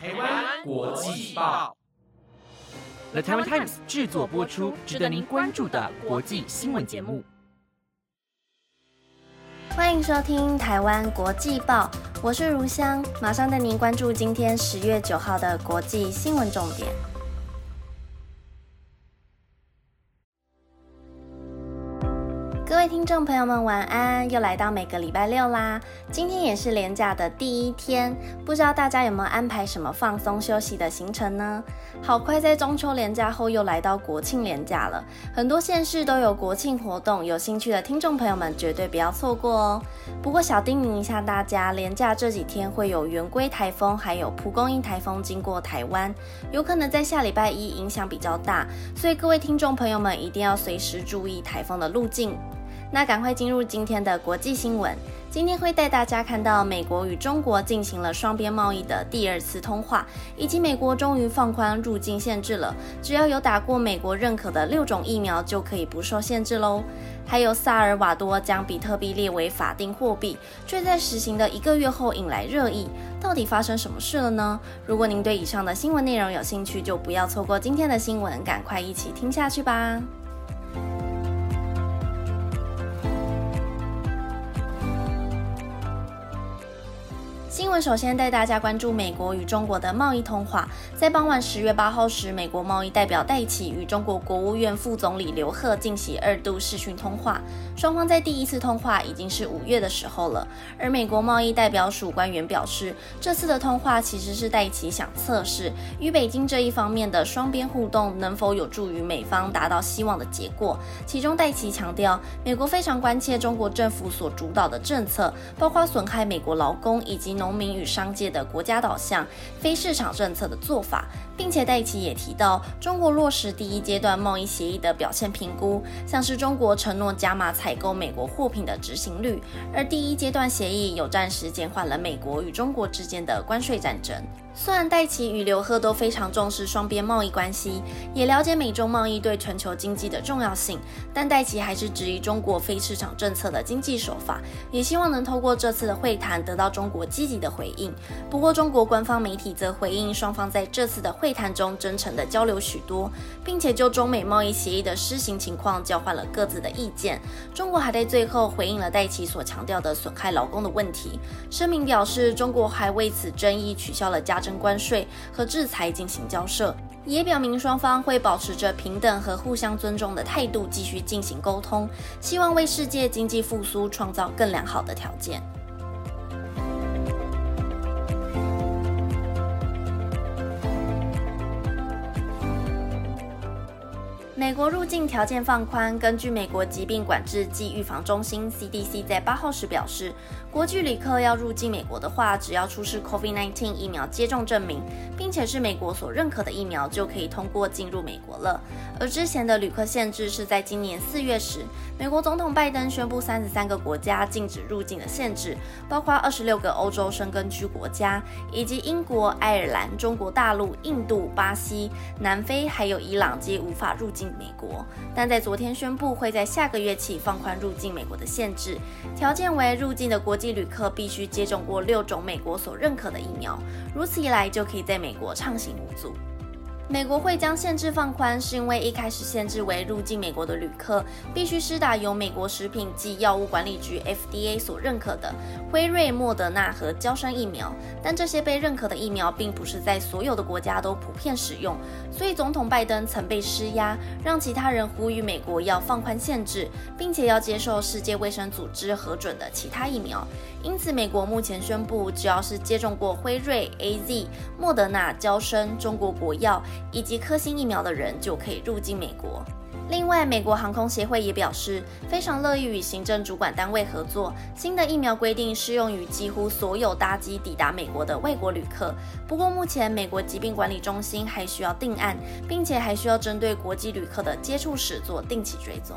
台湾国际报，The Taiwan Times 制作播出，值得您关注的国际新闻节目。欢迎收听《台湾国际报》，我是如香，马上带您关注今天十月九号的国际新闻重点。各位听众朋友们，晚安！又来到每个礼拜六啦，今天也是连假的第一天，不知道大家有没有安排什么放松休息的行程呢？好快，在中秋连假后又来到国庆连假了，很多县市都有国庆活动，有兴趣的听众朋友们绝对不要错过哦。不过小叮咛一下大家，连假这几天会有圆规台风，还有蒲公英台风经过台湾，有可能在下礼拜一影响比较大，所以各位听众朋友们一定要随时注意台风的路径。那赶快进入今天的国际新闻。今天会带大家看到美国与中国进行了双边贸易的第二次通话，以及美国终于放宽入境限制了，只要有打过美国认可的六种疫苗就可以不受限制喽。还有萨尔瓦多将比特币列为法定货币，却在实行的一个月后引来热议，到底发生什么事了呢？如果您对以上的新闻内容有兴趣，就不要错过今天的新闻，赶快一起听下去吧。新闻首先带大家关注美国与中国的贸易通话。在傍晚十月八号时，美国贸易代表戴奇与中国国务院副总理刘鹤进行二度视讯通话。双方在第一次通话已经是五月的时候了。而美国贸易代表署官员表示，这次的通话其实是戴奇想测试与北京这一方面的双边互动能否有助于美方达到希望的结果。其中，戴奇强调，美国非常关切中国政府所主导的政策，包括损害美国劳工以及农。民与商界的国家导向、非市场政策的做法，并且戴奇也提到中国落实第一阶段贸易协议的表现评估，像是中国承诺加码采购美国货品的执行率，而第一阶段协议有暂时减缓了美国与中国之间的关税战争。虽然戴奇与刘贺都非常重视双边贸易关系，也了解美中贸易对全球经济的重要性，但戴奇还是质疑中国非市场政策的经济手法，也希望能透过这次的会谈得到中国积极的回应。不过，中国官方媒体则回应双方在这次的会谈中真诚的交流许多，并且就中美贸易协议的施行情况交换了各自的意见。中国还在最后回应了戴奇所强调的损害劳工的问题，声明表示中国还为此争议取消了加征。关税和制裁进行交涉，也表明双方会保持着平等和互相尊重的态度继续进行沟通，希望为世界经济复苏创造更良好的条件。美国入境条件放宽。根据美国疾病管制及预防中心 （CDC） 在八号时表示，国际旅客要入境美国的话，只要出示 COVID-19 疫苗接种证明，并且是美国所认可的疫苗，就可以通过进入美国了。而之前的旅客限制是在今年四月时，美国总统拜登宣布三十三个国家禁止入境的限制，包括二十六个欧洲生根区国家，以及英国、爱尔兰、中国大陆、印度、巴西、南非还有伊朗皆无法入境。美国，但在昨天宣布会在下个月起放宽入境美国的限制，条件为入境的国际旅客必须接种过六种美国所认可的疫苗，如此一来就可以在美国畅行无阻。美国会将限制放宽，是因为一开始限制为入境美国的旅客必须施打由美国食品及药物管理局 FDA 所认可的辉瑞、莫德纳和交生疫苗。但这些被认可的疫苗并不是在所有的国家都普遍使用，所以总统拜登曾被施压，让其他人呼吁美国要放宽限制，并且要接受世界卫生组织核准的其他疫苗。因此，美国目前宣布，只要是接种过辉瑞、A Z、莫德纳、交生、中国国药。以及科兴疫苗的人就可以入境美国。另外，美国航空协会也表示，非常乐意与行政主管单位合作。新的疫苗规定适用于几乎所有搭机抵达美国的外国旅客。不过，目前美国疾病管理中心还需要定案，并且还需要针对国际旅客的接触史做定期追踪。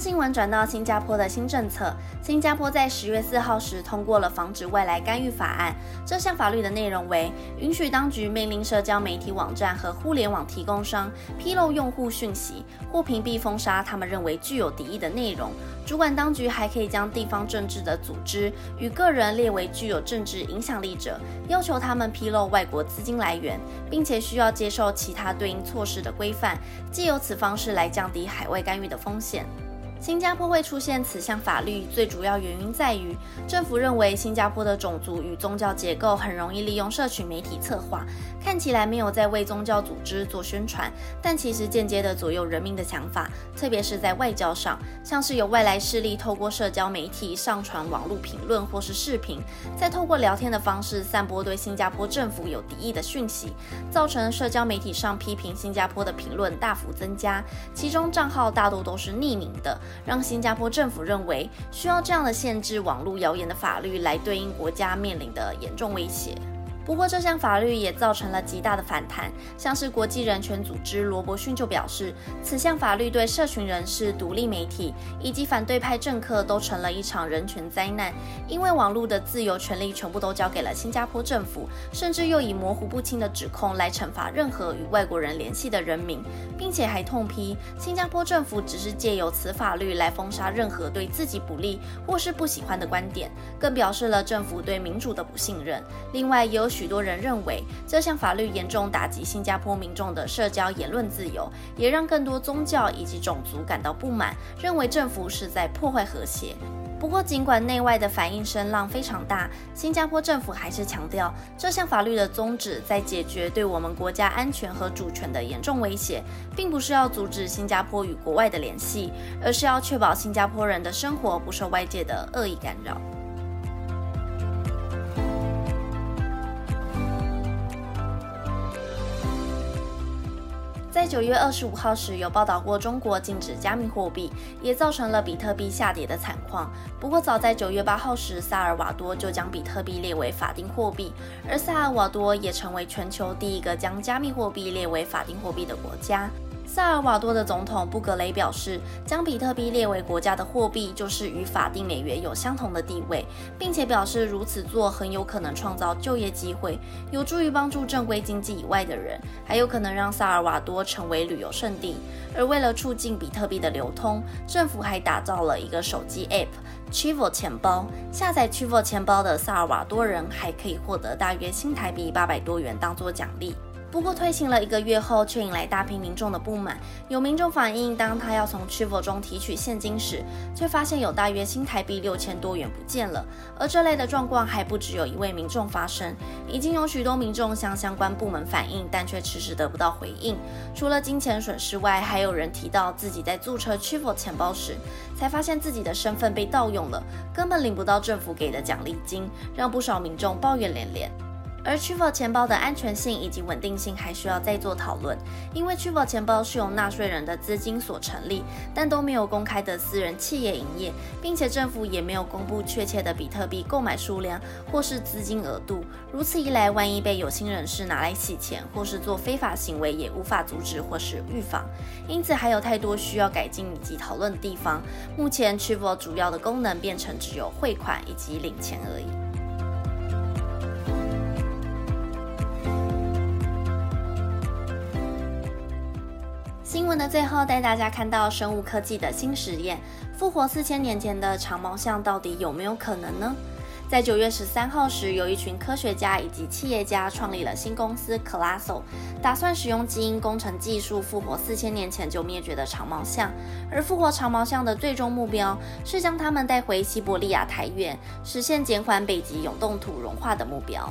新闻转到新加坡的新政策，新加坡在十月四号时通过了防止外来干预法案。这项法律的内容为允许当局命令社交媒体网站和互联网提供商披露用户讯息或屏蔽封杀他们认为具有敌意的内容。主管当局还可以将地方政治的组织与个人列为具有政治影响力者，要求他们披露外国资金来源，并且需要接受其他对应措施的规范，借由此方式来降低海外干预的风险。新加坡会出现此项法律，最主要原因在于政府认为新加坡的种族与宗教结构很容易利用社群媒体策划，看起来没有在为宗教组织做宣传，但其实间接的左右人民的想法，特别是在外交上，像是有外来势力透过社交媒体上传网络评论或是视频，再透过聊天的方式散播对新加坡政府有敌意的讯息，造成社交媒体上批评新加坡的评论大幅增加，其中账号大多都是匿名的。让新加坡政府认为需要这样的限制网络谣言的法律来对应国家面临的严重威胁。不过，这项法律也造成了极大的反弹。像是国际人权组织罗伯逊就表示，此项法律对社群人士、独立媒体以及反对派政客都成了一场人权灾难，因为网络的自由权利全部都交给了新加坡政府，甚至又以模糊不清的指控来惩罚任何与外国人联系的人民，并且还痛批新加坡政府只是借由此法律来封杀任何对自己不利或是不喜欢的观点，更表示了政府对民主的不信任。另外，也有许多人认为这项法律严重打击新加坡民众的社交言论自由，也让更多宗教以及种族感到不满，认为政府是在破坏和谐。不过，尽管内外的反应声浪非常大，新加坡政府还是强调这项法律的宗旨在解决对我们国家安全和主权的严重威胁，并不是要阻止新加坡与国外的联系，而是要确保新加坡人的生活不受外界的恶意干扰。在九月二十五号时，有报道过中国禁止加密货币，也造成了比特币下跌的惨况。不过，早在九月八号时，萨尔瓦多就将比特币列为法定货币，而萨尔瓦多也成为全球第一个将加密货币列为法定货币的国家。萨尔瓦多的总统布格雷表示，将比特币列为国家的货币，就是与法定美元有相同的地位，并且表示如此做很有可能创造就业机会，有助于帮助正规经济以外的人，还有可能让萨尔瓦多成为旅游胜地。而为了促进比特币的流通，政府还打造了一个手机 App Chivo 钱包，下载 Chivo 钱包的萨尔瓦多人还可以获得大约新台币八百多元当做奖励。不过推行了一个月后，却引来大批民众的不满。有民众反映，当他要从 Chivo 中提取现金时，却发现有大约新台币六千多元不见了。而这类的状况还不只有一位民众发生，已经有许多民众向相关部门反映，但却迟迟得不到回应。除了金钱损失外，还有人提到自己在注册 Chivo 钱包时，才发现自己的身份被盗用了，根本领不到政府给的奖励金，让不少民众抱怨连连。而 t r i v o 钱包的安全性以及稳定性还需要再做讨论，因为 t r i v o 钱包是由纳税人的资金所成立，但都没有公开的私人企业营业，并且政府也没有公布确切的比特币购买数量或是资金额度。如此一来，万一被有心人士拿来洗钱或是做非法行为，也无法阻止或是预防。因此，还有太多需要改进以及讨论的地方。目前 t r i v o 主要的功能变成只有汇款以及领钱而已。新闻的最后，带大家看到生物科技的新实验：复活四千年前的长毛象到底有没有可能呢？在九月十三号时，有一群科学家以及企业家创立了新公司 Colossal，打算使用基因工程技术复活四千年前就灭绝的长毛象。而复活长毛象的最终目标是将它们带回西伯利亚台原，实现减缓北极永冻土融化的目标。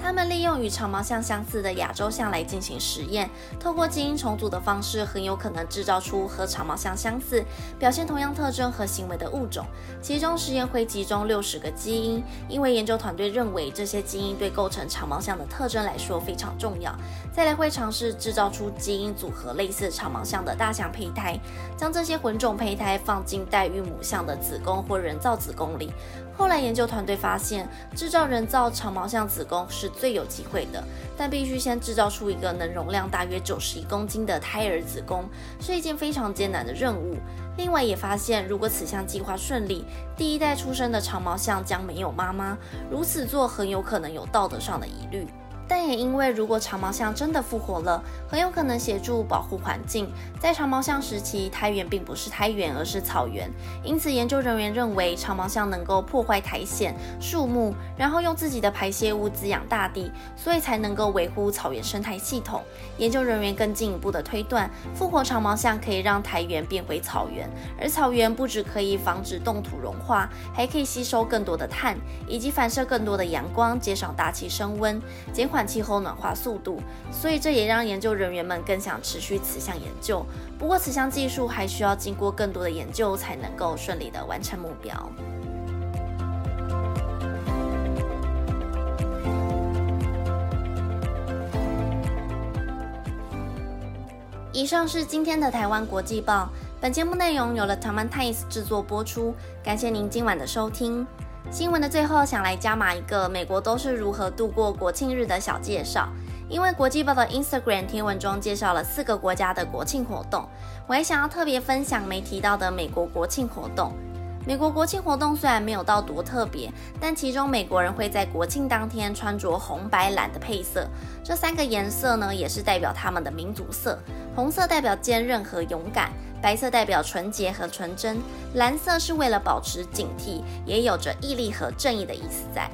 他们利用与长毛象相似的亚洲象来进行实验，透过基因重组的方式，很有可能制造出和长毛象相似、表现同样特征和行为的物种。其中实验会集中六十个基因，因为研究团队认为这些基因对构成长毛象的特征来说非常重要。再来会尝试制造出基因组合类似长毛象的大象胚胎，将这些混种胚胎放进代孕母象的子宫或人造子宫里。后来研究团队发现，制造人造长毛象子宫是最有机会的，但必须先制造出一个能容量大约九十一公斤的胎儿子宫，是一件非常艰难的任务。另外也发现，如果此项计划顺利，第一代出生的长毛象将没有妈妈，如此做很有可能有道德上的疑虑。但也因为，如果长毛象真的复活了，很有可能协助保护环境。在长毛象时期，苔原并不是苔原，而是草原。因此，研究人员认为长毛象能够破坏苔藓、树木，然后用自己的排泄物滋养大地，所以才能够维护草原生态系统。研究人员更进一步的推断，复活长毛象可以让苔原变回草原，而草原不只可以防止冻土融化，还可以吸收更多的碳，以及反射更多的阳光，减少大气升温，减缓。气候暖化速度，所以这也让研究人员们更想持续此项研究。不过，此项技术还需要经过更多的研究，才能够顺利的完成目标。以上是今天的台湾国际报。本节目内容由了台湾 Times 制作播出，感谢您今晚的收听。新闻的最后，想来加码一个美国都是如何度过国庆日的小介绍。因为国际报的 Instagram 贴文中介绍了四个国家的国庆活动，我也想要特别分享没提到的美国国庆活动。美国国庆活动虽然没有到多特别，但其中美国人会在国庆当天穿着红、白、蓝的配色，这三个颜色呢，也是代表他们的民族色。红色代表坚韧和勇敢。白色代表纯洁和纯真，蓝色是为了保持警惕，也有着毅力和正义的意思在。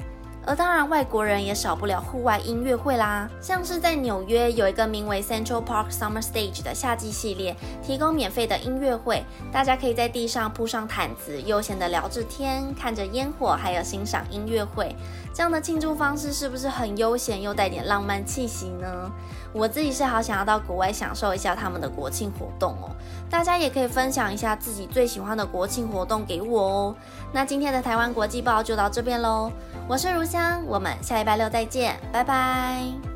而当然，外国人也少不了户外音乐会啦。像是在纽约有一个名为 Central Park Summer Stage 的夏季系列，提供免费的音乐会，大家可以在地上铺上毯子，悠闲的聊着天，看着烟火，还有欣赏音乐会。这样的庆祝方式是不是很悠闲又带点浪漫气息呢？我自己是好想要到国外享受一下他们的国庆活动哦。大家也可以分享一下自己最喜欢的国庆活动给我哦。那今天的台湾国际报就到这边喽。我是如香，我们下礼拜六再见，拜拜。